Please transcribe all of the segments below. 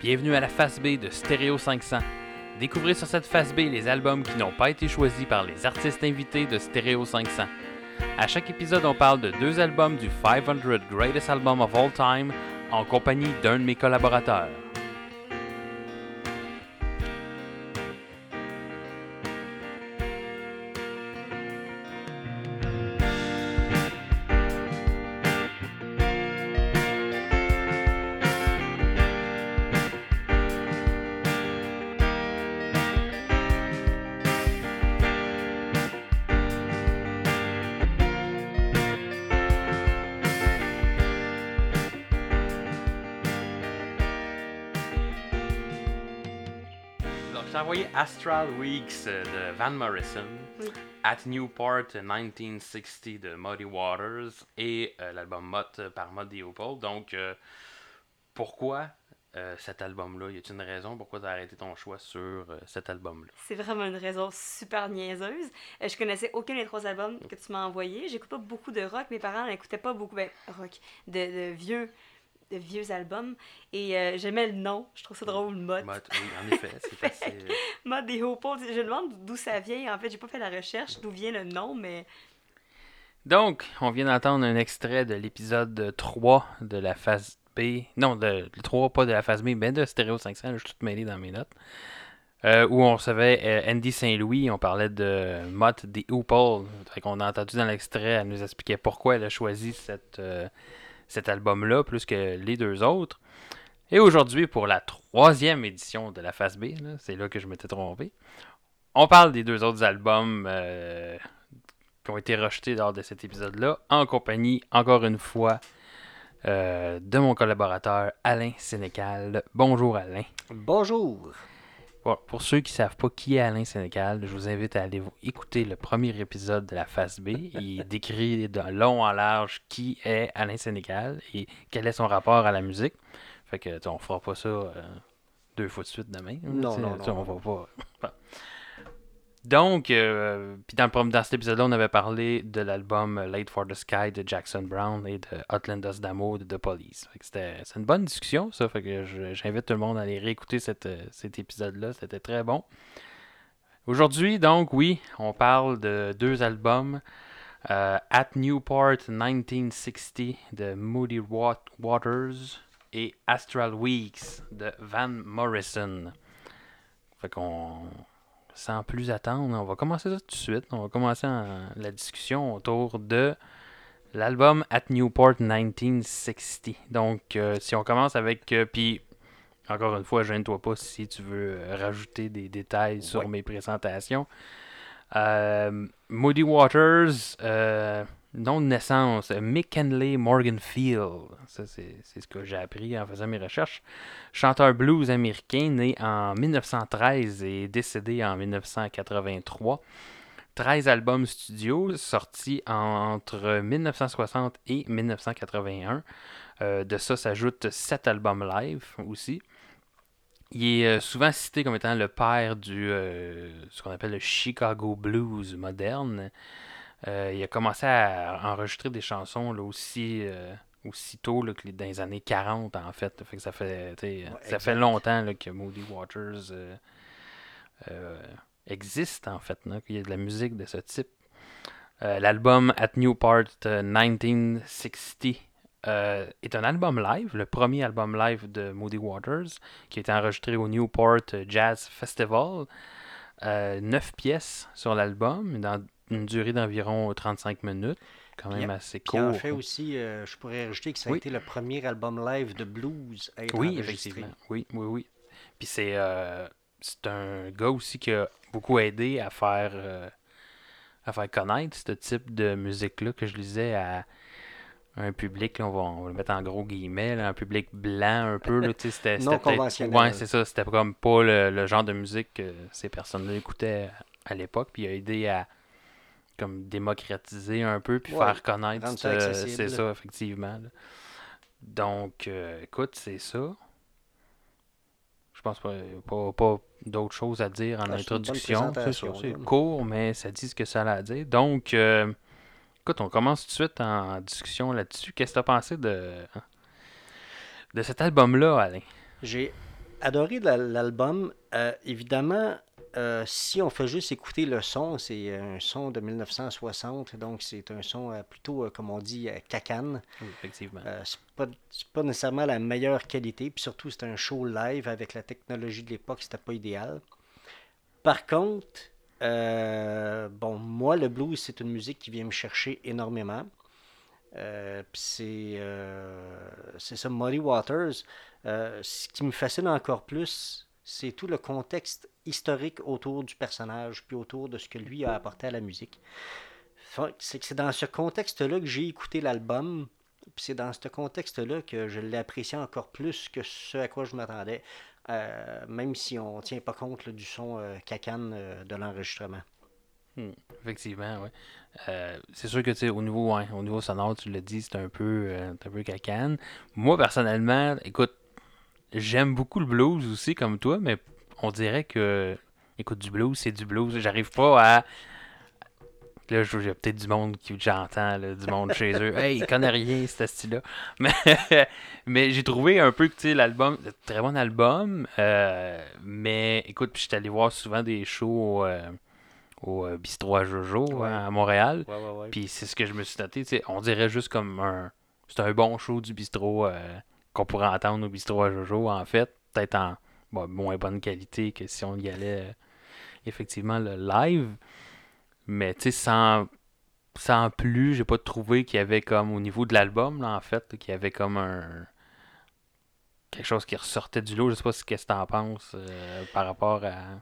Bienvenue à la face B de Stereo 500. Découvrez sur cette face B les albums qui n'ont pas été choisis par les artistes invités de Stereo 500. À chaque épisode, on parle de deux albums du 500 Greatest Album of All Time en compagnie d'un de mes collaborateurs. Astral Weeks euh, de Van Morrison, Oui. At Newport 1960 de Muddy Waters et euh, l'album Mott euh, par Muddy Opal. Donc, euh, pourquoi euh, cet album-là? Y a-t-il une raison pourquoi tu as arrêté ton choix sur euh, cet album-là? C'est vraiment une raison super niaiseuse. Euh, je connaissais aucun des trois albums que tu m'as envoyés. J'écoute pas beaucoup de rock. Mes parents n'écoutaient pas beaucoup ben, rock, de, de vieux de vieux albums. Et euh, j'aimais le nom. Je trouve ça drôle, Mod. Mott, oui, en effet, c'est assez. euh, Mod des Hopos. Je demande d'où ça vient. En fait, j'ai pas fait la recherche d'où vient le nom, mais Donc, on vient d'entendre un extrait de l'épisode 3 de la phase B. Non, de, le 3, pas de la phase B, mais de Stereo 500. Je suis tout mêlé dans mes notes. Euh, où on recevait euh, Andy Saint-Louis. On parlait de Mott des Hoople. Fait qu'on a entendu dans l'extrait, elle nous expliquait pourquoi elle a choisi cette, euh, cet album-là plus que les deux autres. Et aujourd'hui, pour la troisième édition de la phase B, c'est là que je m'étais trompé, on parle des deux autres albums euh, qui ont été rejetés lors de cet épisode-là, en compagnie, encore une fois, euh, de mon collaborateur Alain Sénécal. Bonjour Alain. Bonjour. Bon, pour ceux qui ne savent pas qui est Alain Sénécal, je vous invite à aller vous écouter le premier épisode de la phase B. Il décrit de long en large qui est Alain Sénécal et quel est son rapport à la musique. Fait que on fera pas ça euh, deux fois de suite demain. Non, non, non. On va pas. Donc, euh, puis dans, dans cet épisode-là, on avait parlé de l'album Late for the Sky de Jackson Brown et de Outlanders d'amour de The Police. C'est une bonne discussion, ça. Fait que j'invite tout le monde à aller réécouter euh, cet épisode-là. C'était très bon. Aujourd'hui, donc, oui, on parle de deux albums. euh, At Newport 1960 de Moody Wat- Waters et Astral Weeks de Van Morrison. Fait qu'on, sans plus attendre, on va commencer ça tout de suite. On va commencer en- la discussion autour de l'album At Newport 1960. Donc, euh, si on commence avec. euh, Puis, encore une fois, gêne-toi pas si tu veux euh, rajouter des détails sur Ouais. mes présentations. Moody Waters, nom de naissance, McKinley Morganfield. Ça, c'est c'est ce que j'ai appris en faisant mes recherches. Chanteur blues américain, né en 1913 et décédé en 1983. 13 albums studio sortis entre 1960 et 1981. Euh, de ça s'ajoutent 7 albums live aussi. Il est euh, souvent cité comme étant le père du euh, ce qu'on appelle le Chicago blues moderne. Euh, il a commencé à enregistrer des chansons là, aussi euh, aussitôt là, que les- dans les années 40 en fait. Fait que ça fait ça longtemps là, que Moody Waters euh, euh, existe en fait, qu'il y a de la musique de ce type. L'album At Newport euh, 1960 euh, est un album live, le premier album live de Moody Waters, qui a été enregistré au Newport Jazz Festival. Neuf pièces sur l'album, dans une durée d'environ 35 minutes, quand même Puis- assez Puis court. en fait aussi, euh, je pourrais ajouter que ça a Oui. été le premier album live de blues à être Oui, enregistré. effectivement. Oui, oui, oui. Puis c'est euh, c'est un gars aussi qui a beaucoup aidé à faire euh, à faire connaître ce type de musique-là que je disais à un public, là, on, va, on va le mettre en gros guillemets, là, un public blanc un peu. Là, c'était, Non conventionnel. Ouais, c'est ça. C'était comme pas le, le genre de musique que ces personnes-là écoutaient à l'époque. Puis il a aidé à comme démocratiser un peu puis Ouais, faire connaître c'est ça effectivement là. donc euh, écoute c'est ça je pense pas, pas, pas d'autres choses à dire en Ah, introduction. C'est ça, présentation, c'est là. court, mais ça dit ce que ça a à dire. Donc, euh, écoute, on commence tout de suite en discussion là-dessus. Qu'est-ce que tu as pensé de, de cet album-là, Alain? J'ai adoré la- l'album. Euh, évidemment, euh, si on fait juste écouter le son, c'est un son de 1960, donc c'est un son euh, plutôt, euh, comme on dit, euh, cacane. Oui, effectivement. Euh, c'est pas, c'est pas nécessairement la meilleure qualité, puis surtout c'est un show live avec la technologie de l'époque, c'était pas idéal. Par contre, euh, bon, moi le blues c'est une musique qui vient me chercher énormément. Euh, puis c'est euh, c'est ça, Muddy Waters. Euh, ce qui me fascine encore plus, c'est tout le contexte historique autour du personnage, puis autour de ce que lui a apporté à la musique. C'est c'est dans ce contexte-là que j'ai écouté l'album, puis c'est dans ce contexte-là que je l'ai apprécié encore plus que ce à quoi je m'attendais, euh, même si on tient pas compte du son euh, cacane euh, de l'enregistrement. Hmm, Effectivement, oui. c'est sûr que tu au niveau, ouais, au niveau sonore, tu l'as dit, c'est un peu euh, un peu cacane. Moi, personnellement, écoute, j'aime beaucoup le blues aussi, comme toi, mais on dirait que écoute, du blues, c'est du blues. J'arrive pas à. Là, je- j'ai peut-être du monde qui j'entends, du monde chez eux. Hey, ils connaissent rien, ce style-là. Mais, mais j'ai trouvé un peu que l'album, c'est un très bon album. euh, mais écoute, puis je suis allé voir souvent des shows euh, au euh, Bistrot à Jojo Ouais. à Montréal. Ouais. Puis c'est ce que je me suis noté. On dirait juste comme un. C'est un bon show du bistrot euh, qu'on pourrait entendre au bistrot à Jojo, en fait. Peut-être en bon, moins bonne qualité que si on y allait euh, effectivement le live. Mais tu sais, sans, sans plus, j'ai pas trouvé qu'il y avait comme au niveau de l'album, là, en fait, qu'il y avait comme un. Quelque chose qui ressortait du lot. Je sais pas ce que tu en penses euh, par rapport à.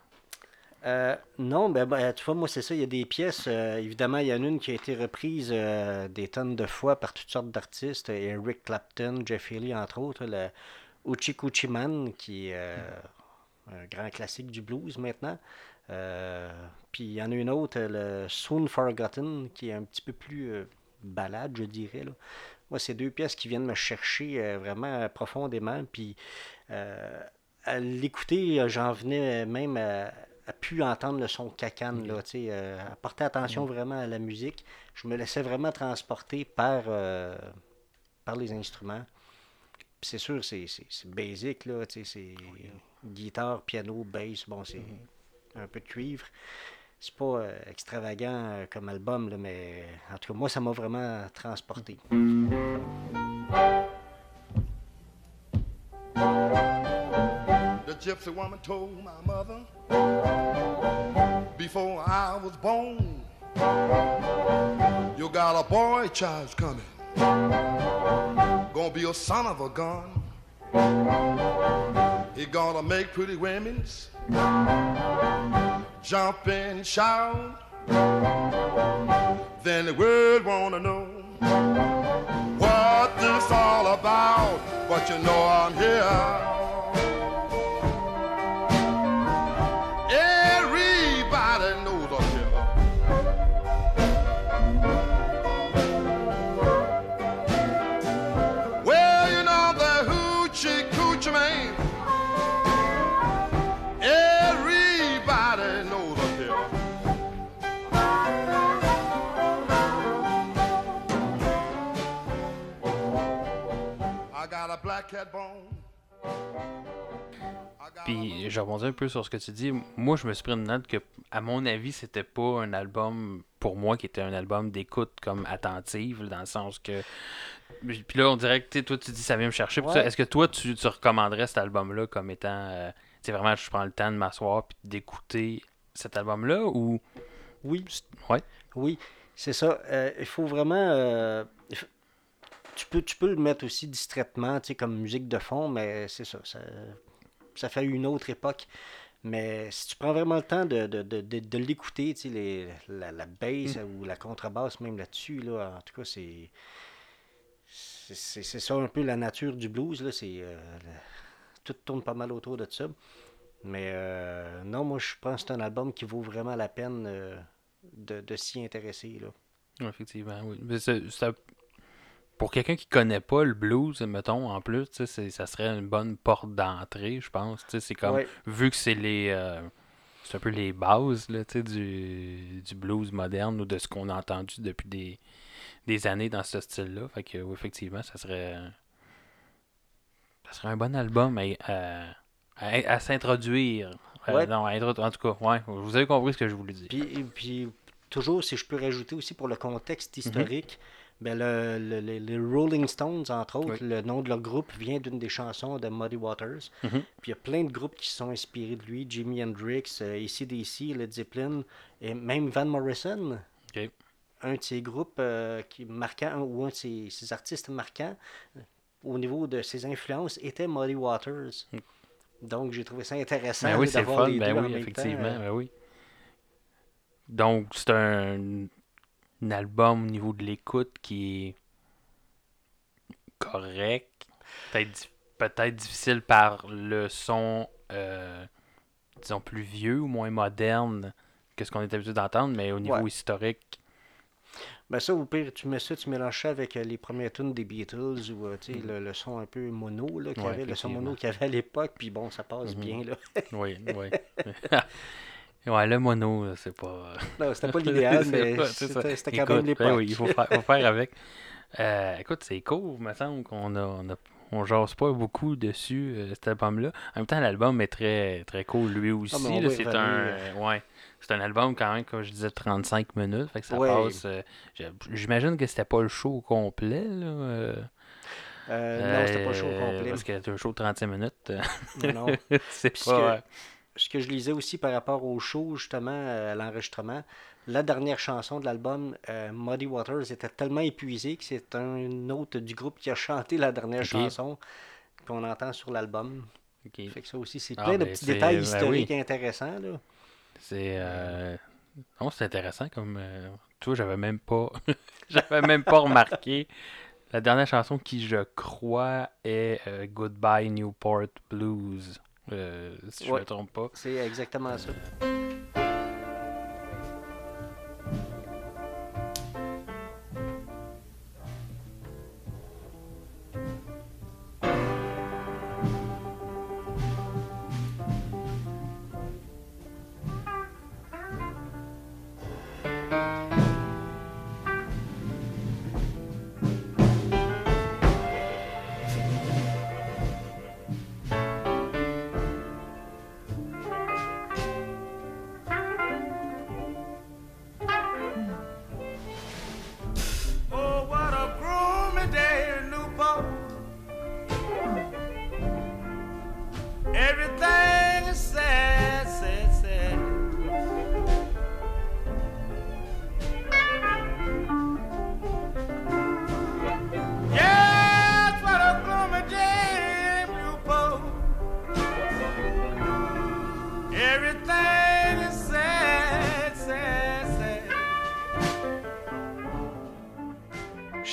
Euh, non, ben, ben, tu vois, moi, c'est ça. Il y a des pièces. euh, évidemment, il y en a une qui a été reprise des tonnes de fois par toutes sortes d'artistes. Eric Clapton, Jeff Healey, entre autres. Le Uchi Man, qui est euh, un grand classique du blues maintenant. Euh, puis il y en a une autre, le Soon Forgotten, qui est un petit peu plus euh, balade, je dirais. Là. Moi, c'est deux pièces qui viennent me chercher vraiment profondément. Puis à l'écouter, j'en venais même à, à plus entendre le son cacane, là, tu euh, à porter attention vraiment à la musique. Je me laissais vraiment transporter par, euh, par les instruments. C'est sûr, c'est, c'est, c'est basic, là, tu sais, c'est guitare, piano, bass, bon, c'est un peu de cuivre. C'est pas euh, extravagant euh, comme album, là, mais en tout cas, moi, ça m'a vraiment transporté. The gypsy woman told my mother before I was born, you got a boy child coming. Gonna be a son of a gun. He gonna make pretty women's jump and shout. Then the world wanna know what this all about. But you know I'm here. Puis je rebondis un peu sur ce que tu dis. Moi, je me suis pris une note que, à mon avis, c'était pas un album pour moi qui était un album d'écoute comme attentive, dans le sens que. Puis là, on dirait que tu sais, toi, tu dis ça vient me chercher. Ouais. Est-ce que toi, tu, tu recommanderais cet album-là comme étant. euh, tu sais, vraiment, je prends le temps de m'asseoir puis d'écouter cet album-là ou? Oui. Ouais. Oui, c'est ça. Euh, il faut vraiment. euh, tu, peux, tu peux le mettre aussi distraitement, tu sais, comme musique de fond, mais c'est ça, ça. ça fait une autre époque. Mais si tu prends vraiment le temps de, de, de, de, de l'écouter, tu sais, les- la, la bass ou la contrebasse même là-dessus, là, en tout cas, c'est. C'est ça un peu la nature du blues, là. C'est. euh, tout tourne pas mal autour de ça. Mais euh, non, moi je pense que c'est un album qui vaut vraiment la peine euh, de, de s'y intéresser. Là. Effectivement, oui. Mais ça- pour quelqu'un qui connaît pas le blues, mettons, en plus, ça serait une bonne porte d'entrée, je pense. C'est comme, Ouais. vu que c'est les. euh, c'est un peu les bases là, du, du blues moderne ou de ce qu'on a entendu depuis des, des années dans ce style-là. Fait que, oui, effectivement, ça serait. Ça serait un bon album à, à- à, à s'introduire. Euh, non, à en tout cas, ouais, vous avez compris ce que je voulais dire. Puis, puis toujours, si je peux rajouter aussi pour le contexte historique, ben le, le- le- les Rolling Stones, entre autres, Oui. le nom de leur groupe vient d'une des chansons de Muddy Waters. Mhm. Puis il y a plein de groupes qui sont inspirés de lui, Jimi Hendrix, euh, AC/DC, Led Zeppelin, et même Van Morrison. Un de ces groupes euh, qui marquants, ou un de ces, ces artistes marquants euh, au niveau de ses influences était Muddy Waters. Donc j'ai trouvé ça intéressant Mm. Ben oui, d'avoir fun, les ben deux en oui, même effectivement, temps, euh, ben oui. Donc, c'est un, un album au niveau de l'écoute qui est correct. Peut-être peut-être difficile par le son, euh, disons, plus vieux ou moins moderne que ce qu'on est habitué d'entendre, mais au niveau Ouais. historique, Ben ça, au pire, tu mets ça, tu mélanges ça avec euh, les premières tunes des Beatles ou euh, Mhm. le, le son un peu mono là, qu'il y Ouais, avait, le son mono qu'il y avait à l'époque, puis bon, ça passe Mhm. bien là. oui, oui. ouais, le mono, c'est pas... Non, c'était pas l'idéal, mais c'était c'était quand même l'époque. ben oui, il faut faire, faut faire avec. Euh, écoute, c'est cool, il me semble qu'on a, on a on jase pas beaucoup dessus, euh, cet album-là. En même temps, l'album est très, très cool, lui aussi. Ah, y c'est un, euh, ouais, c'est un album quand même, comme je disais, 35 minutes. Fait que ça Ouais. passe. euh, J'imagine que c'était pas le show complet. Là, euh, Euh, non, c'était pas au euh, complet. Parce que c'est un show de 35 minutes. euh, Non. c'est pas. Ce que je lisais aussi par rapport au show, justement, euh, à l'enregistrement, la dernière chanson de l'album, euh, Muddy Waters, était tellement épuisé que c'est un autre du groupe qui a chanté la dernière chanson qu'on entend sur l'album. Fait que ça aussi, c'est Ah, plein de ben, petits détails ben historiques oui. intéressants. Là. C'est. Euh... Non, c'est intéressant comme. Tu vois, j'avais même pas. j'avais même pas remarqué. La dernière chanson qui, je crois, est Goodbye Newport Blues. Euh, si je Ouais. me trompe pas. C'est exactement ça.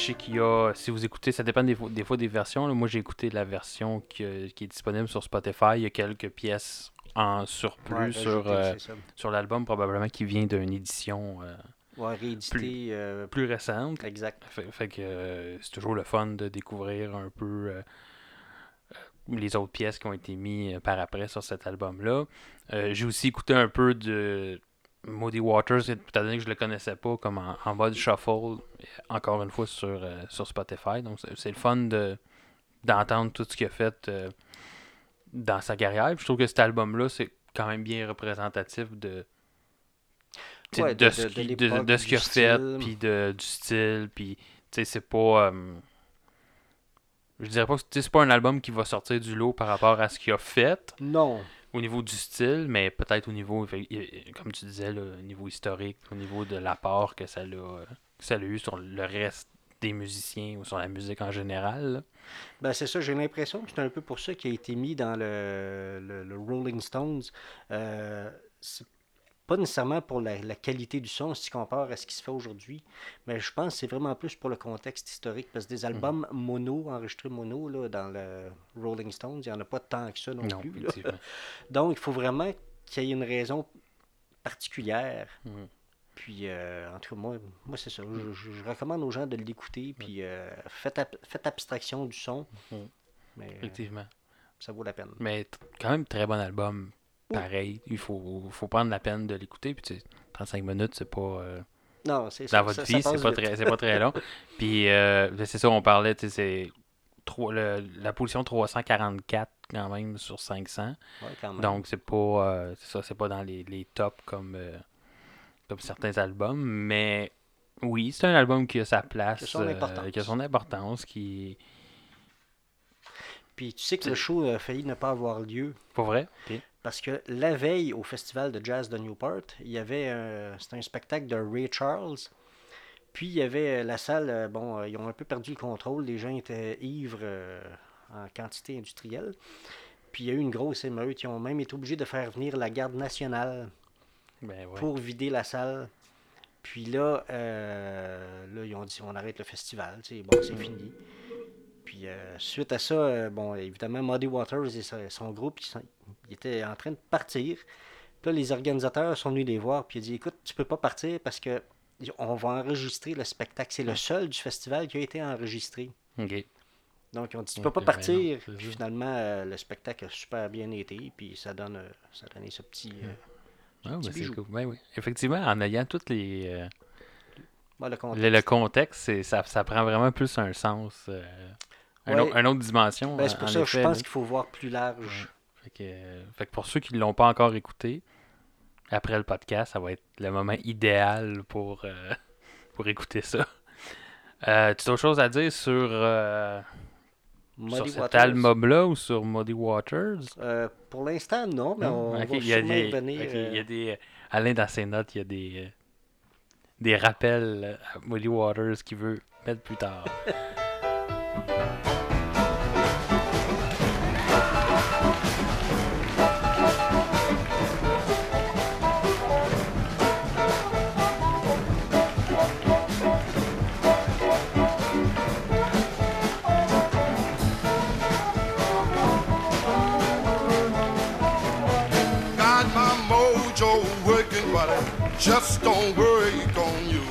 Je sais qu'il y a. Si vous écoutez, ça dépend des, fois- des fois des versions. là. Moi, j'ai écouté la version qui, qui est disponible sur Spotify. Il y a quelques pièces en surplus Ouais, sur, euh, sur l'album, probablement qui vient d'une édition euh, Ouais, réédité. euh, plus récente. Exact. Fait, fait que c'est toujours le fun de découvrir un peu les autres pièces qui ont été mises par après sur cet album-là. J'ai aussi écouté un peu de Moody Waters, étant donné que je le connaissais pas, comme en, en mode shuffle, encore une fois sur, euh, sur Spotify. Donc c'est le fun de d'entendre tout ce qu'il a fait euh, dans sa carrière. Puis je trouve que cet album-là, c'est quand même bien représentatif de, Ouais, de, de- ce qu'il a fait, puis de, du style, puis tu sais, c'est pas... euh, je dirais pas que c'est pas un album qui va sortir du lot par rapport à ce qu'il a fait Non. Au niveau du style, mais peut-être au niveau, comme tu disais, au niveau historique, au niveau de l'apport que ça a eu sur le reste des musiciens ou sur la musique en général. Ben, c'est ça, j'ai l'impression que c'est un peu pour ça qu'il a été mis dans le, le- le Rolling Stones. Euh, pas nécessairement pour la, la qualité du son si tu compares à ce qui se fait aujourd'hui, mais je pense que c'est vraiment plus pour le contexte historique, parce que des albums mono, enregistrés mono, là, dans le Rolling Stones, il n'y en a pas tant que ça non, Non, plus. Donc, il faut vraiment qu'il y ait une raison particulière. Mhm. Puis, euh, en tout cas, moi, moi c'est ça. Je, je- je recommande aux gens de l'écouter. Puis, euh, faites, faites abstraction du son. Mais euh, Effectivement. ça vaut la peine. Mais quand même, très bon album. Pareil, il faut, faut prendre la peine de l'écouter. Puis tu sais, 35 minutes, c'est pas. euh, Non, c'est dans ça. votre ça- vie, c'est pas, très, c'est pas très long. Puis euh, ben, c'est ça, on parlait, tu sais, c'est trois- le- la position 344 quand même sur 500. Ouais, quand même. Donc, c'est pas, euh, c'est ça, c'est pas dans les, les tops comme, euh, comme certains albums, mais oui, c'est un album qui a sa place, Qui a son importance. qui a son importance, qui Puis tu sais que le show a failli ne pas avoir lieu Pour vrai? Parce que la veille au festival de jazz de Newport, il y avait un- c'était un spectacle de Ray Charles. Puis il y avait euh, la salle, euh, bon, euh, ils ont un peu perdu le contrôle, les gens étaient ivres euh, en quantité industrielle. Puis il y a eu une grosse émeute, ils ont même été obligés de faire venir la garde nationale Ben ouais. pour vider la salle. Puis là, euh, là, ils ont dit on arrête le festival, bon, c'est fini. Puis euh, suite à ça, euh, bon, évidemment, Muddy Waters et sa- son groupe, ils, étaient en train de partir. Puis là, les organisateurs sont venus les voir, puis ils ont dit écoute, tu peux pas partir parce que on va enregistrer le spectacle. C'est le seul du festival qui a été enregistré. Donc, ils ont dit tu peux pas ben partir. non, Puis finalement, euh, le spectacle a super bien été, puis ça donne, ça a donné ce petit. euh, Ah, petit ben, cool. Ben oui. Effectivement, en ayant tous les. le le, contexte. ça, ça prend vraiment plus un sens. euh, un Ouais. autre- une autre dimension. Ben, c'est en- pour ça que je pense là. qu'il faut voir plus large. Fait que, euh, fait que pour ceux qui ne l'ont pas encore écouté, après le podcast, ça va être le moment idéal pour, euh, pour écouter ça. Euh, tu as autre chose à dire sur, euh, sur cet Waters. album-là ou sur Muddy Waters? Euh, pour l'instant, non, mais on va il y a des, y revenir. ok, il y a euh, des- Alain, dans ses notes, il y a des, euh, des rappels à Muddy Waters qu'il veut mettre plus tard. don't break on you.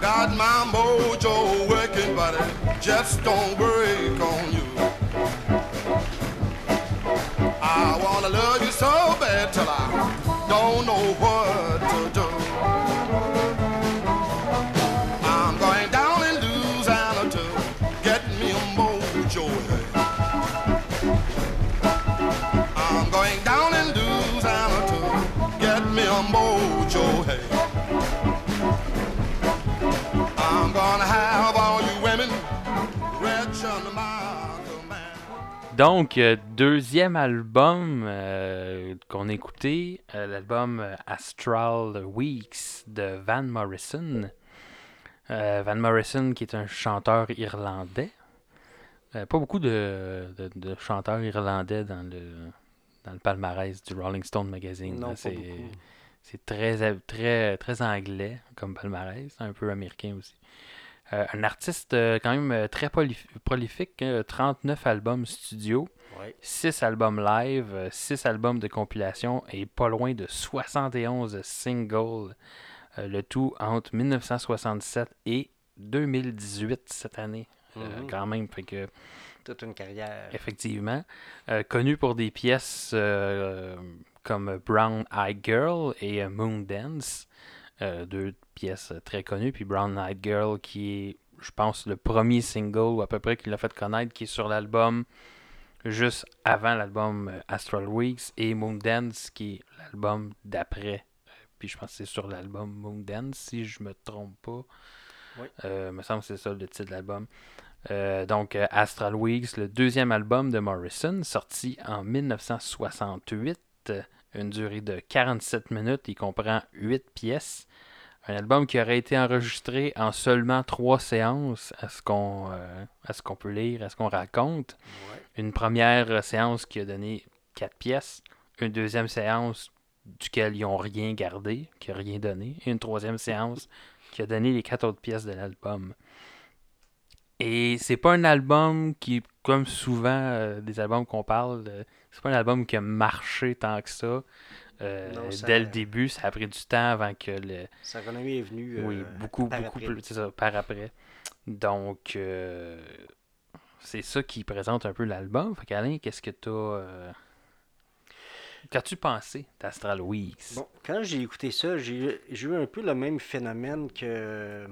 Got my mojo working, it just don't work on you. Donc, euh, deuxième album euh, qu'on a écouté, euh, l'album Astral Weeks de Van Morrison. Van Morrison, qui est un chanteur irlandais. Pas beaucoup de, de- de chanteurs irlandais dans le, dans le palmarès du Rolling Stone Magazine. Non, C'est beaucoup. c'est très, très, très anglais comme palmarès, un peu américain aussi. Euh, un artiste euh, quand même euh, très prolif- prolifique, euh, 39 albums studio, Ouais. 6 albums live, 6 albums de compilation et pas loin de 71 singles. Euh, le tout entre 1967 et 2018 cette année. Mhm. quand même, fait que Toute une carrière. effectivement. Connu pour des pièces comme Brown Eyed Girl et Moon Dance. Euh, deux pièces très connues. Puis Brown Eyed Girl, qui est, je pense, le premier single ou à peu près qui l'a fait connaître, qui est sur l'album juste avant l'album euh, Astral Weeks. Et Moon Dance, qui est l'album d'après. Puis je pense que c'est sur l'album Moon Dance, si je me trompe pas. Oui. Euh, me semble que c'est ça le titre de l'album. Euh, donc, Astral Weeks, le deuxième album de Morrison, sorti en 1968, euh, une durée de 47 minutes, il comprend 8 pièces. Un album qui aurait été enregistré en seulement 3 séances, à ce qu'on euh, qu'on peut lire, à ce qu'on raconte. Ouais. Une première euh, séance qui a donné 4 pièces, une deuxième séance duquel ils n'ont rien gardé, qui n'a rien donné, et une troisième séance qui a donné les quatre autres pièces de l'album. Et c'est pas un album qui, comme souvent euh, des albums qu'on parle, euh, c'est pas un album qui a marché tant que ça. Euh, Non, ça- Dès le début, ça a pris du temps avant que le. Sa renommée est venue. euh, oui, beaucoup, par beaucoup après. plus. Ça, par après. Donc, euh, c'est ça qui présente un peu l'album. Fait qu'Alain, qu'est-ce que t'as. Euh... Qu'as-tu pensé d'Astral Weeks? Bon, quand j'ai écouté ça, j'ai eu un peu le même phénomène que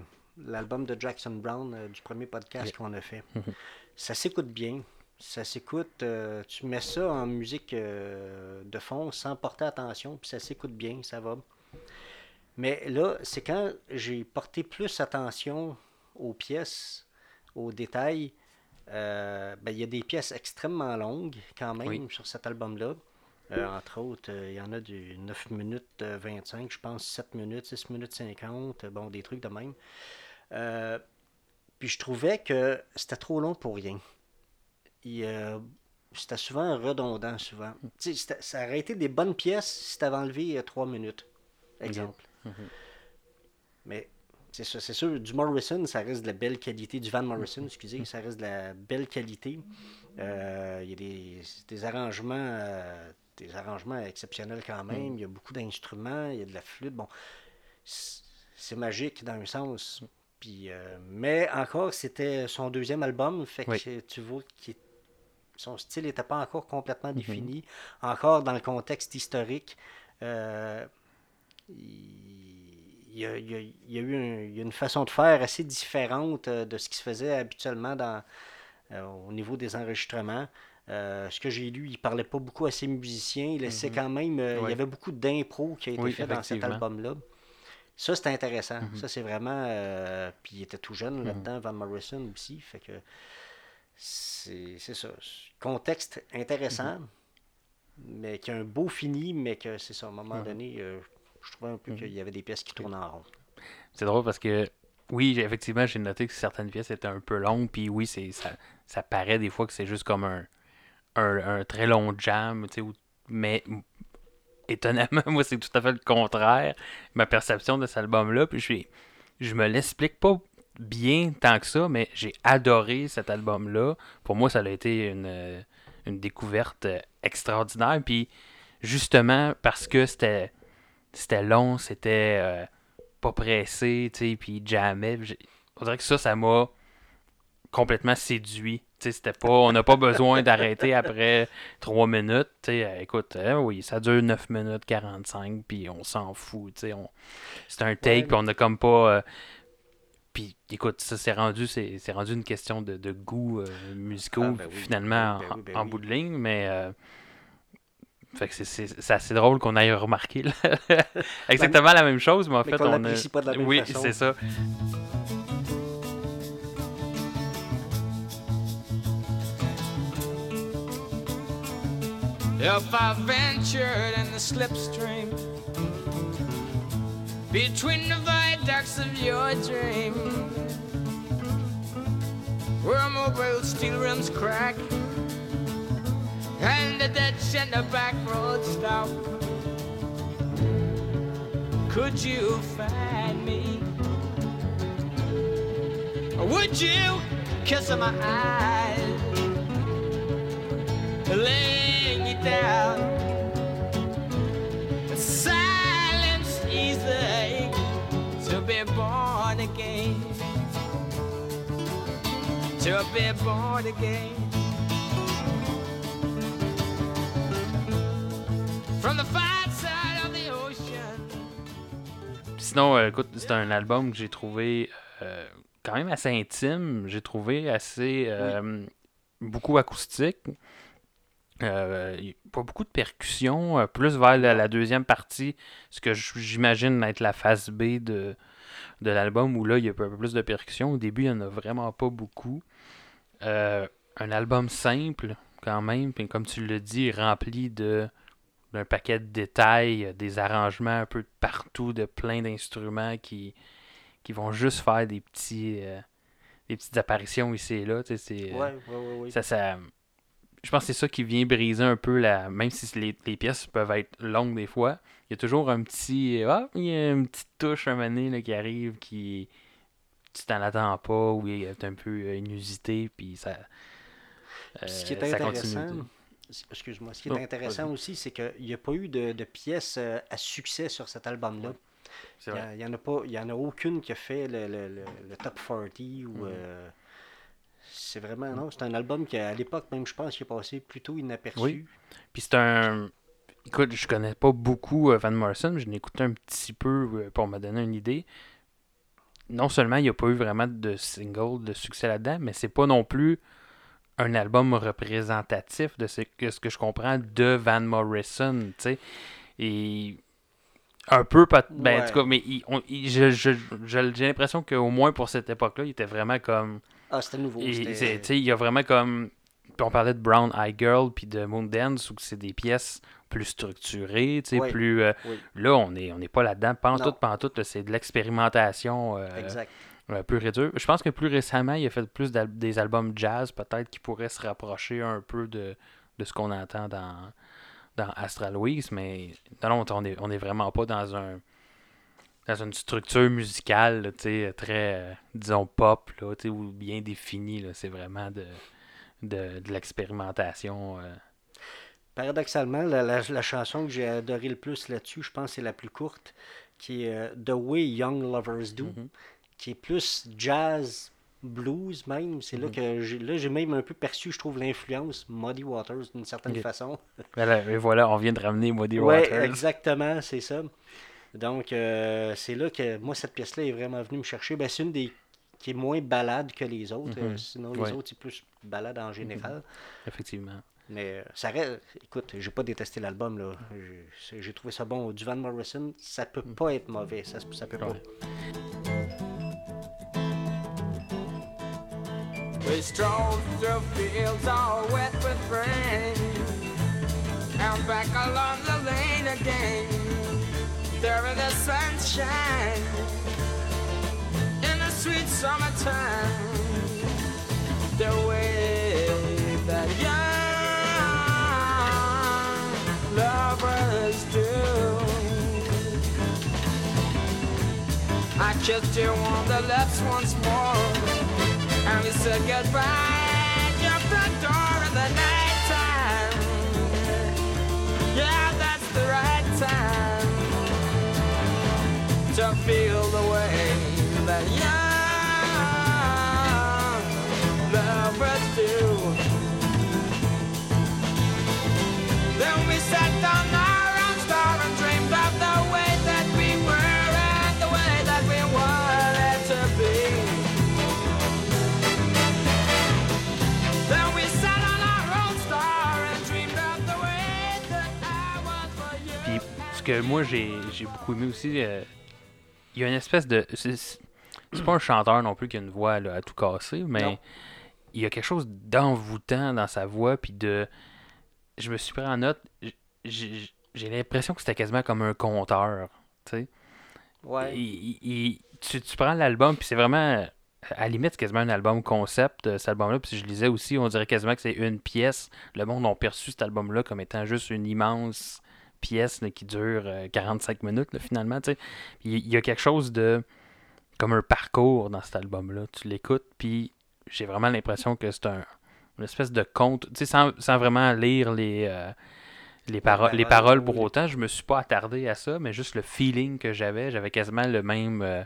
l'album de Jackson Brown euh, du premier podcast Yeah. qu'on a fait. Ça s'écoute bien. Ça s'écoute. euh, tu mets ça en musique euh, de fond sans porter attention, puis ça s'écoute bien, ça va. Mais là, c'est quand j'ai porté plus attention aux pièces, aux détails. euh, ben, il y a des pièces extrêmement longues quand même Oui. sur cet album-là. Entre autres, il y en a du 9 minutes euh, 25, je pense 7 minutes, 6 minutes 50, euh, bon, des trucs de même. Puis je trouvais que c'était trop long pour rien. Il, euh, c'était souvent redondant, souvent. Tu sais, c'était- ça aurait été des bonnes pièces si tu avais enlevé 3 minutes, exemple. Mais c'est ça, c'est sûr, du Morrison, ça reste de la belle qualité. Du Van Morrison, excusez, ça reste de la belle qualité. Euh, Il y a des, des arrangements euh, des arrangements exceptionnels quand même. Il y a beaucoup d'instruments, il y a de la flûte. Bon, c'est magique dans un sens. Puis, euh, mais encore, c'était son deuxième album, fait que tu vois que son style n'était pas encore complètement défini. Encore dans le contexte historique, euh, il, y a, il y a- il y a eu un- il y a une façon de faire assez différente euh, de ce qui se faisait habituellement dans, euh, au niveau des enregistrements. Euh, ce que j'ai lu, il parlait pas beaucoup à ses musiciens. Il laissait quand même. euh, Il y avait beaucoup d'impro qui a été Oui, fait dans cet album-là. Ça, c'était intéressant. Ça, c'est vraiment. euh, puis il était tout jeune là-dedans, Van Morrison aussi. Fait que. C'est ça. Contexte intéressant, mais qui a un beau fini, mais que c'est ça. À un moment donné, euh, je trouvais un peu qu'il y avait des pièces qui tournent en rond. C'est drôle parce que, oui, j'ai- effectivement, j'ai noté que certaines pièces étaient un peu longues, puis oui, c'est ça, ça paraît des fois que c'est juste comme un, un, un très long jam, où- mais étonnamment, moi, c'est tout à fait le contraire, ma perception de cet album-là, puis je, je me l'explique pas bien tant que ça, mais j'ai adoré cet album-là. Pour moi, ça a été une, euh, une découverte euh, extraordinaire, puis justement, parce que c'était c'était long, c'était... euh, pas pressé, tu sais, puis jamais. On dirait que ça, ça m'a complètement séduit. Tu sais, c'était pas... On n'a pas besoin d'arrêter après 3 minutes. Tu sais, écoute, euh, oui, ça dure 9 minutes 45, puis on s'en fout, tu sais. On... C'est un take, puis on a comme pas... euh, Puis écoute, ça c'est rendu, c'est c'est rendu une question de, de goût euh, musicaux, Ah, ben oui, finalement, ben oui, ben en, ben en oui. bout de ligne, mais... euh, fait que c'est- assez drôle qu'on aille remarquer là, exactement la même chose, mais en mais fait, on a... l'apprécie pas de la même oui, c'est ça. If I ventured in the slipstream between the viaducts of your dream, where mobile steel rims crack and the ditch and the back road stop, could you find me? Or would you kiss my eyes? laying you down. Silence easy to be born again. To be born again. From the far side of the ocean. Sinon, euh, écoute, c'est un album que j'ai trouvé euh, quand même assez intime. J'ai trouvé assez. euh, beaucoup acoustique. Euh, pas beaucoup de percussions. euh, plus vers la, la deuxième partie, ce que j'imagine être la phase B de, de l'album, où là, il y a un peu plus de percussions. Au début, il n'y en a vraiment pas beaucoup. Euh, un album simple, quand même, puis comme tu le dis, rempli de d'un paquet de détails, des arrangements un peu de partout, de plein d'instruments qui, qui vont juste faire des petits euh, des petites apparitions ici et là. tu sais, c'est, Ouais, ouais, ouais, ouais. ça, ça- je pense que c'est ça qui vient briser un peu la. Même si les, les pièces peuvent être longues des fois, il y a toujours un petit. Ah, il y a une petite touche un moment donné, là, qui arrive qui. Tu t'en attends pas, ou il est un peu euh, inusité, puis ça. Puis ce qui est euh, intéressant, continue. excuse-moi, ce qui est Oh, intéressant aussi, c'est qu'il n'y a pas eu de, de pièces euh, à succès sur cet album-là. Il n'y en a pas, il y en a aucune qui a fait le, le- le- le top 40 ou Mhm. euh, c'est vraiment non, c'est un album qui à l'époque même je pense qu'il est passé plutôt inaperçu. Oui. Puis c'est un. Écoute, je connais pas beaucoup euh, Van Morrison, mais je l'ai écouté un petit peu euh, pour me donner une idée. non seulement il n'y a pas eu vraiment de single de succès là-dedans, mais c'est pas non plus un album représentatif de ce que, ce que je comprends de Van Morrison, tu sais. Et un peu, pas, ben, en tout cas, mais il- on- il- je- je- je- j'ai l'impression qu'au moins pour cette époque-là, il était vraiment comme. Ah, c'était nouveau. Il y a vraiment comme. puis On parlait de Brown Eye Girl puis de Moondance, où c'est des pièces plus structurées, tu sais, Oui, plus. euh, oui. Là, on n'est on est pas là-dedans. Pantoute, pantoute, c'est de l'expérimentation euh, Exact. euh, pure et dure. Je pense que plus récemment, il a fait plus d'al- des albums jazz, peut-être, qui pourraient se rapprocher un peu de, de ce qu'on entend dans, dans Astral Weeks, mais non, non, on est, on est vraiment pas dans un dans une structure musicale, là, sais, très, euh, disons, pop, là, ou bien définie. C'est vraiment de, de, de l'expérimentation. euh. Paradoxalement, la, la- la chanson que j'ai adoré le plus là-dessus, je pense c'est la plus courte, qui est euh, The Way Young Lovers Do, Mhm. qui est plus jazz, blues même. C'est Mhm. là que j'ai, là, j'ai même un peu perçu, je trouve, l'influence Muddy Waters d'une certaine façon. Voilà, et voilà, on vient de ramener Muddy Ouais, Waters. exactement, c'est ça. Donc, euh, c'est là que moi, cette pièce-là est vraiment venue me chercher. Ben, c'est une des qui est moins balade que les autres. Mhm. Euh, sinon, les Ouais. autres, c'est plus balade en général. Effectivement. Mais euh, ça reste. Écoute, j'ai pas détesté l'album, là. J'ai- trouvé ça bon. Du Van Morrison, ça peut pas être mauvais. Ça, ça peut pas. Ouais. We strolled through fields all wet with rain And back along the lane again There in the sunshine In the sweet summertime. The way that young lovers do. I kissed you on the lips once more and we said goodbye. At front door in the night time. Yeah, that's the right time to feel the way that. Puis ce que moi j'ai j'ai beaucoup aimé aussi, euh, il y a une espèce de. C'est pas un chanteur non plus qui a une voix là, à tout casser, mais Non. il y a quelque chose d'envoûtant dans sa voix, puis de. Je me suis pris en note, j'ai l'impression que c'était quasiment comme un conteur, tu sais. Ouais. Il- il- il- tu, tu prends l'album, puis c'est vraiment. À la limite, c'est quasiment un album concept, euh, cet album-là. Puis je lisais aussi, on dirait quasiment que c'est une pièce. Le monde a perçu cet album-là comme étant juste une immense pièce là, qui dure euh, 45 minutes, là, finalement. tu sais. Puis Il y a quelque chose de. comme un parcours dans cet album-là. Tu l'écoutes, puis j'ai vraiment l'impression que c'est un, une espèce de conte. Tu sais, sans, sans vraiment lire les. euh, les, paro- les paroles, pour autant, je me suis pas attardé à ça, mais juste le feeling que j'avais, j'avais quasiment le même. euh,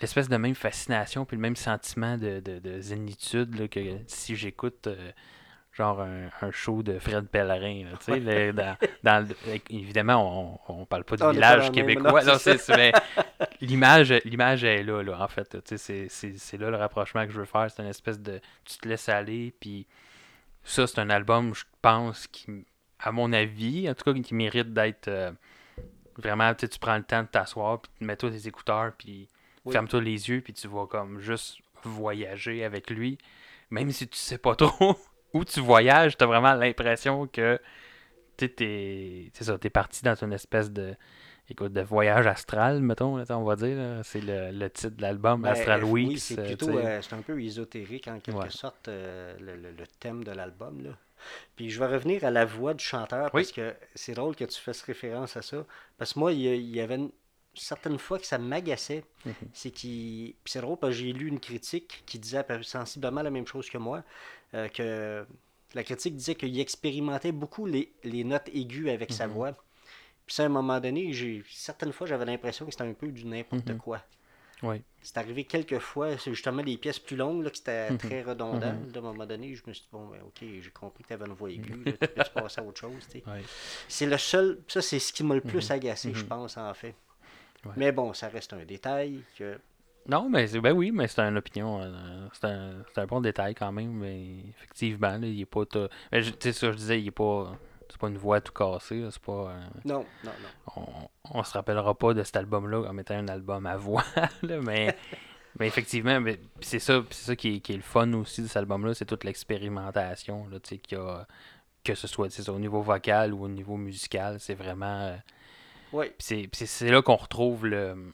l'espèce de même fascination, puis le même sentiment de, de, de zénitude là, que si j'écoute. euh, genre un, un show de Fred Pellerin. là, tu sais, le- dans, dans le- évidemment, on, on parle pas du On village québécois. non, mais l'image, l'image est là, là, en fait. là, tu sais, C'est là le rapprochement que je veux faire. C'est une espèce de. Tu te laisses aller, puis ça, c'est un album, je pense, qui, à mon avis, en tout cas, qui mérite d'être euh, vraiment. Tu sais, tu prends le temps de t'asseoir, puis tu mets toi tes écouteurs, puis Oui. ferme-toi les yeux, puis tu vas comme juste voyager avec lui. Même si tu sais pas trop où tu voyages, tu as vraiment l'impression que t'es t'es parti dans une espèce de écoute de voyage astral, mettons, on va dire. C'est le, le titre de l'album, Ben, Astral Weeks. Oui, c'est euh, plutôt euh, c'est un peu ésotérique en quelque Ouais. sorte euh, le, le- le thème de l'album là. Puis je vais revenir à la voix du chanteur Oui. parce que c'est drôle que tu fasses référence à ça parce que moi il y, avait une certaines fois que ça m'agaçait. Mhm. C'est qui c'est drôle parce que j'ai lu une critique qui disait sensiblement la même chose que moi euh, que la critique disait qu'il expérimentait beaucoup les, les notes aiguës avec sa Mhm. voix. Puis ça, à un moment donné, j'ai certaines fois j'avais l'impression que c'était un peu du n'importe Mhm. quoi. Oui. C'est arrivé quelques fois, c'est justement des pièces plus longues là, que c'était Mhm. très redondant. À un moment donné, je me suis dit, bon, ben, ok, j'ai compris que tu avais une voix aiguë, là, tu peux se passer à autre chose. C'est le seul, ça c'est ce qui m'a le plus agacé, je pense, en fait. Ouais. Mais bon, ça reste un détail que Non, mais c'est ben oui, mais c'est une opinion. euh, c'est un, c'est un bon détail quand même, mais effectivement, là, il est pas. ta- mais sais, ça, je disais, il est pas. C'est pas une voix tout cassée, c'est pas. euh, Non, non, non. on, on se rappellera pas de cet album-là comme étant un album à voix, là, mais, mais effectivement, mais c'est ça, c'est ça qui est, qui est le fun aussi de cet album-là, c'est toute l'expérimentation là, tu sais, qu'il y a, que ce soit au niveau vocal ou au niveau musical, c'est vraiment. euh, Oui, c'est, c'est, c'est là qu'on retrouve le,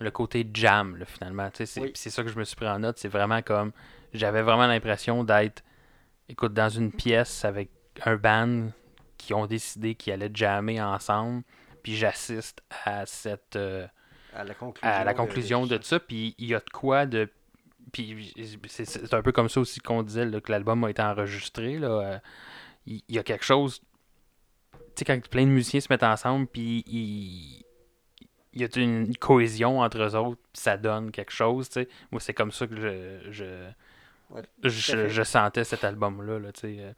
le côté jam, là, finalement. tu sais, C'est, Oui. ça que je me suis pris en note. C'est vraiment comme. J'avais vraiment l'impression d'être, écoute, dans une pièce avec un band qui ont décidé qu'ils allaient jammer ensemble. Puis j'assiste à cette. euh, à la conclusion. à la de- conclusion de, ça. Puis il y a de quoi de. Puis c'est, c'est un peu comme ça aussi qu'on disait là, que l'album a été enregistré. Là, euh, il y, a quelque chose. Tu sais, quand plein de musiciens se mettent ensemble, puis il, il y a une cohésion entre eux autres, ça donne quelque chose. tu sais? Moi, c'est comme ça que je, je, Ouais, je, je sentais cet album-là. Là, tu sais, euh.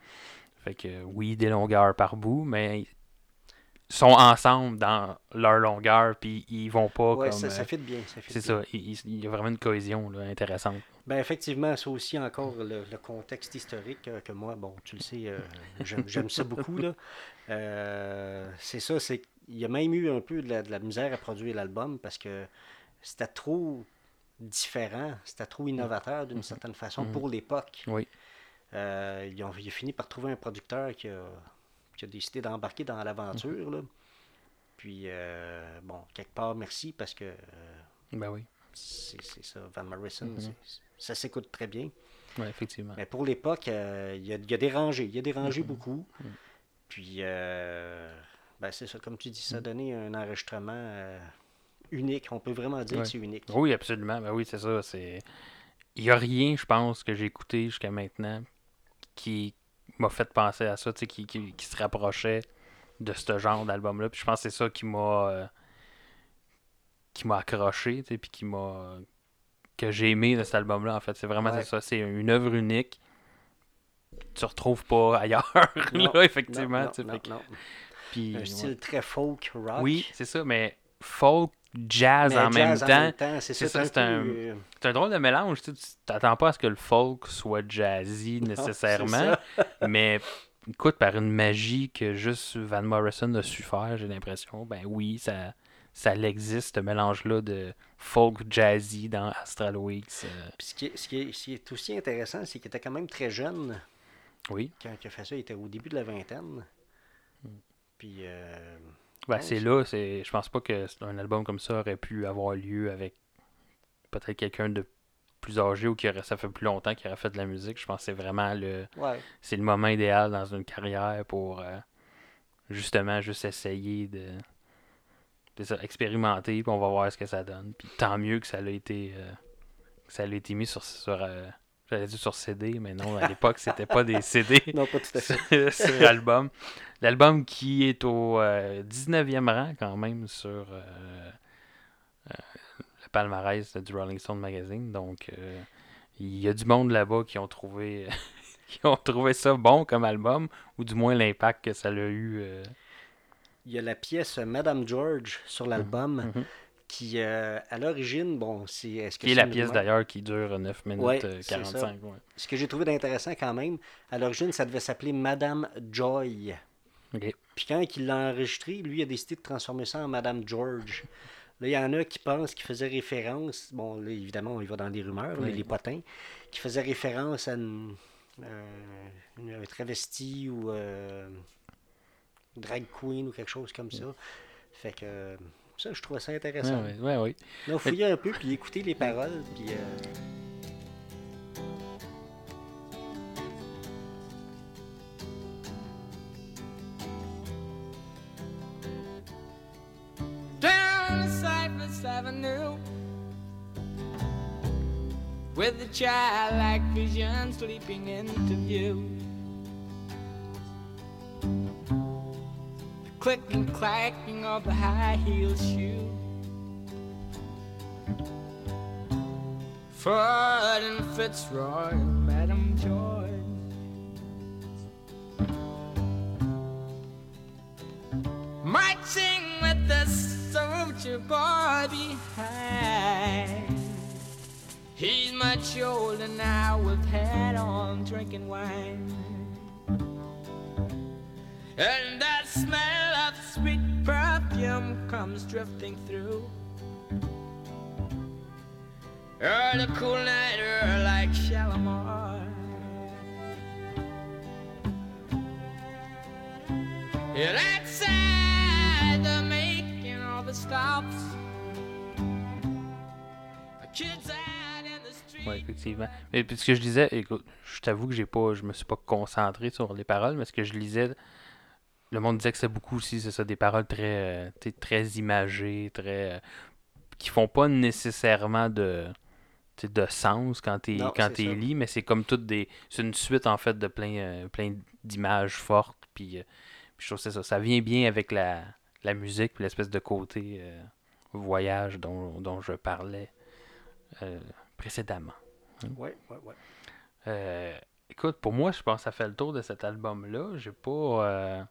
fait que oui, des longueurs par bout, mais ils sont ensemble dans leur longueur, puis ils vont pas Ouais, comme. ça, euh, ça fit bien. c'est ça, il, y a vraiment une cohésion là, intéressante. Ben effectivement, ça aussi encore le, le contexte historique euh, que moi, bon, tu le sais, euh, j'aime j'aime ça beaucoup là. Euh, c'est ça, c'est il y a même eu un peu de la, de la misère à produire l'album parce que c'était trop différent, c'était trop innovateur d'une certaine façon Mhm. pour l'époque. Oui. Euh, ils, ont, ils ont fini par trouver un producteur qui a, qui a décidé d'embarquer dans l'aventure. là. Puis, euh, bon, quelque part, merci parce que euh, Ben oui, c'est ça, Van Morrison, Mhm. ça s'écoute très bien. ouais, effectivement. Mais pour l'époque, euh, il a, il a dérangé. Il a dérangé Mhm. beaucoup. Puis, euh, ben c'est ça, comme tu dis, ça a donné un enregistrement euh, unique. On peut vraiment dire que c'est unique. Oui, absolument. Ben oui, c'est ça. C'est... Il n'y a rien, je pense, que j'ai écouté jusqu'à maintenant qui m'a fait penser à ça, tu sais, qui, qui, qui se rapprochait de ce genre d'album-là. Puis je pense que c'est ça qui m'a euh, qui m'a accroché, tu sais, puis qui m'a que j'ai aimé de cet album-là, en fait. C'est vraiment Ouais. ça. C'est une œuvre unique. Tu retrouves pas ailleurs, Non, là, effectivement. Non, non, fait puis, Un ouais. style très folk rock. Oui, c'est ça, mais folk, jazz, mais en, jazz même temps. C'est ça, c'est un, euh, un drôle de mélange. Tu t'attends pas à ce que le folk soit jazzy nécessairement, mais écoute, par une magie que juste Van Morrison a su faire, j'ai l'impression, ben oui, ça, ça existe, ce mélange-là de folk jazzy dans Astral Weeks. euh, Puis ce qui, est, ce, qui est, ce qui est aussi intéressant, c'est qu'il était quand même très jeune oui, quand il a fait ça. Il était au début de la vingtaine. Puis, euh, ben, c'est là, c'est, je pense pas que c'est- un album comme ça aurait pu avoir lieu avec peut-être quelqu'un de plus âgé ou qui aurait, ça fait plus longtemps qu'il aurait fait de la musique. Je pense que c'est vraiment le, ouais, c'est le moment idéal dans une carrière pour euh, justement juste essayer de, de ça, expérimenter puis on va voir ce que ça donne. Puis tant mieux que ça a été euh, que ça a été mis sur sur euh, j'allais dire sur CD mais non à l'époque c'était pas des CD non, pas tout à fait. sur, l'album l'album qui est au euh, 19e rang quand même sur euh, euh, le palmarès du Rolling Stone Magazine donc euh, il y a du monde là-bas qui ont trouvé qui ont trouvé ça bon comme album, ou du moins l'impact que ça a eu. euh, Il y a la pièce Madame George sur l'album mhm. Qui, euh, à l'origine, bon, c'est. Est-ce que Qui est c'est la pièce d'ailleurs qui dure 9 minutes Ouais, euh, c'est ça. 45. ouais. Ce que j'ai trouvé d'intéressant quand même, à l'origine, ça devait s'appeler Madame Joy. Puis quand il l'a enregistré, lui a décidé de transformer ça en Madame George. Là, il y en a qui pensent qu'il faisait référence, bon, là, évidemment, on y va dans les rumeurs, là, Oui. les potins, qui faisait référence à une, euh, une- un travesti ou euh, drag queen ou quelque chose comme ça. Fait que euh, ça, je trouvais ça intéressant. ouais, ouais, ouais. Là, fouiller un peu, puis écouter les paroles, puis... euh, Avenue with the childlike vision sleeping into view. Click and clacking of the high heel shoe. Ford and Fitzroy, Madam George. Marching with the soldier boy behind. He's much older now with head on drinking wine. And that smell perfume comes drifting through. The cool night air like Shalimar. And outside the making all the stops. The kids. Oui, effectivement. Mais puis ce que je disais, écoute, je t'avoue que j'ai pas, je me suis pas concentré sur les paroles, mais ce que je lisais, le monde disait que c'est beaucoup aussi, c'est ça, des paroles très, euh, très imagées, très, euh, qui font pas nécessairement de, de sens quand tu quand ça. lis, mais c'est comme toutes des, c'est une suite en fait de plein, euh, plein d'images fortes, puis, euh, je trouve que c'est ça, ça vient bien avec la, la musique, puis l'espèce de côté euh, voyage dont, dont je parlais précédemment. Oui, oui, oui. Euh, écoute, pour moi, je pense que ça fait le tour de cet album-là. J'ai pas.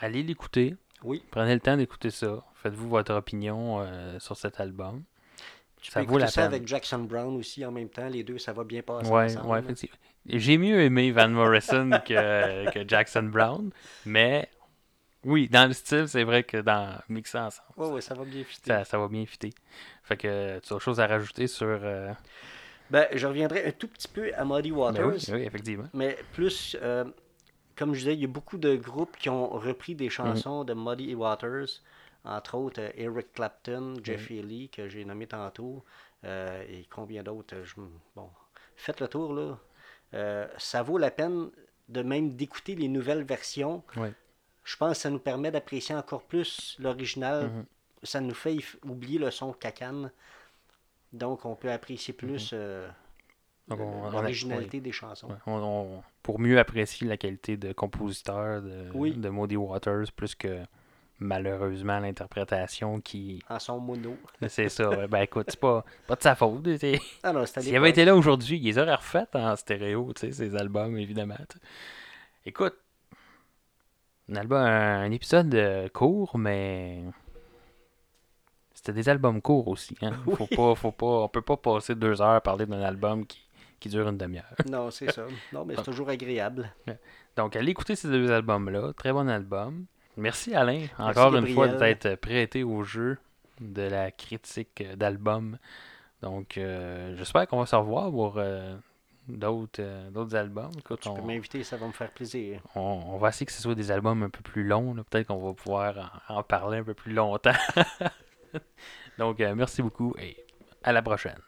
Allez l'écouter. Oui. Prenez le temps d'écouter ça. Faites-vous votre opinion euh, sur cet album. Tu Ça peux vaut la ça peine. avec Jackson Brown aussi en même temps. Les deux, ça va bien passer Ouais, ensemble. ouais, effectivement. J'ai mieux aimé Van Morrison que, que Jackson Brown, mais oui, dans le style, c'est vrai que dans mixer ensemble, Oui, oui, ça va bien fitter. ça, ça va bien fitter. Fait que tu as autre chose à rajouter sur. euh, Ben, je reviendrai un tout petit peu à Muddy Waters. ben oui, oui, effectivement. Mais plus, euh, comme je disais, il y a beaucoup de groupes qui ont repris des chansons de Muddy Waters, entre autres euh, Eric Clapton, Jeff Healey, que j'ai nommé tantôt, euh, et combien d'autres. euh, je Bon, faites le tour, là. Euh, ça vaut la peine de même d'écouter les nouvelles versions. Ouais. Je pense que ça nous permet d'apprécier encore plus l'original. Mhm. Ça nous fait oublier le son cacane. Donc, on peut apprécier plus on a- l'originalité des chansons. Ouais, on- on- pour mieux apprécier la qualité de compositeur de, Oui. de Muddy Waters, plus que malheureusement l'interprétation qui. En son mono. C'est ça. ouais. Ben écoute, c'est pas, pas de sa faute. Ah non, S'il avait été là aujourd'hui, il les aurait refaites en stéréo, tu sais, ces albums, évidemment. Écoute, un album, un épisode euh, court, mais c'était des albums courts aussi. Hein? Faut pas, faut pas, on peut pas passer deux heures à parler d'un album qui, qui dure une demi-heure. Non, c'est ça. Non, mais c'est toujours agréable. Donc, allez écouter ces deux albums-là. Très bon album. Merci Alain, encore une fois, d'être prêté au jeu de la critique d'album. Donc, euh, j'espère qu'on va se revoir pour euh, d'autres euh, d'autres albums. Écoute, Tu peux on, m'inviter, ça va me faire plaisir. on, on va essayer que ce soit des albums un peu plus longs. Peut-être qu'on va pouvoir en, en parler un peu plus longtemps. Donc, merci beaucoup et à la prochaine.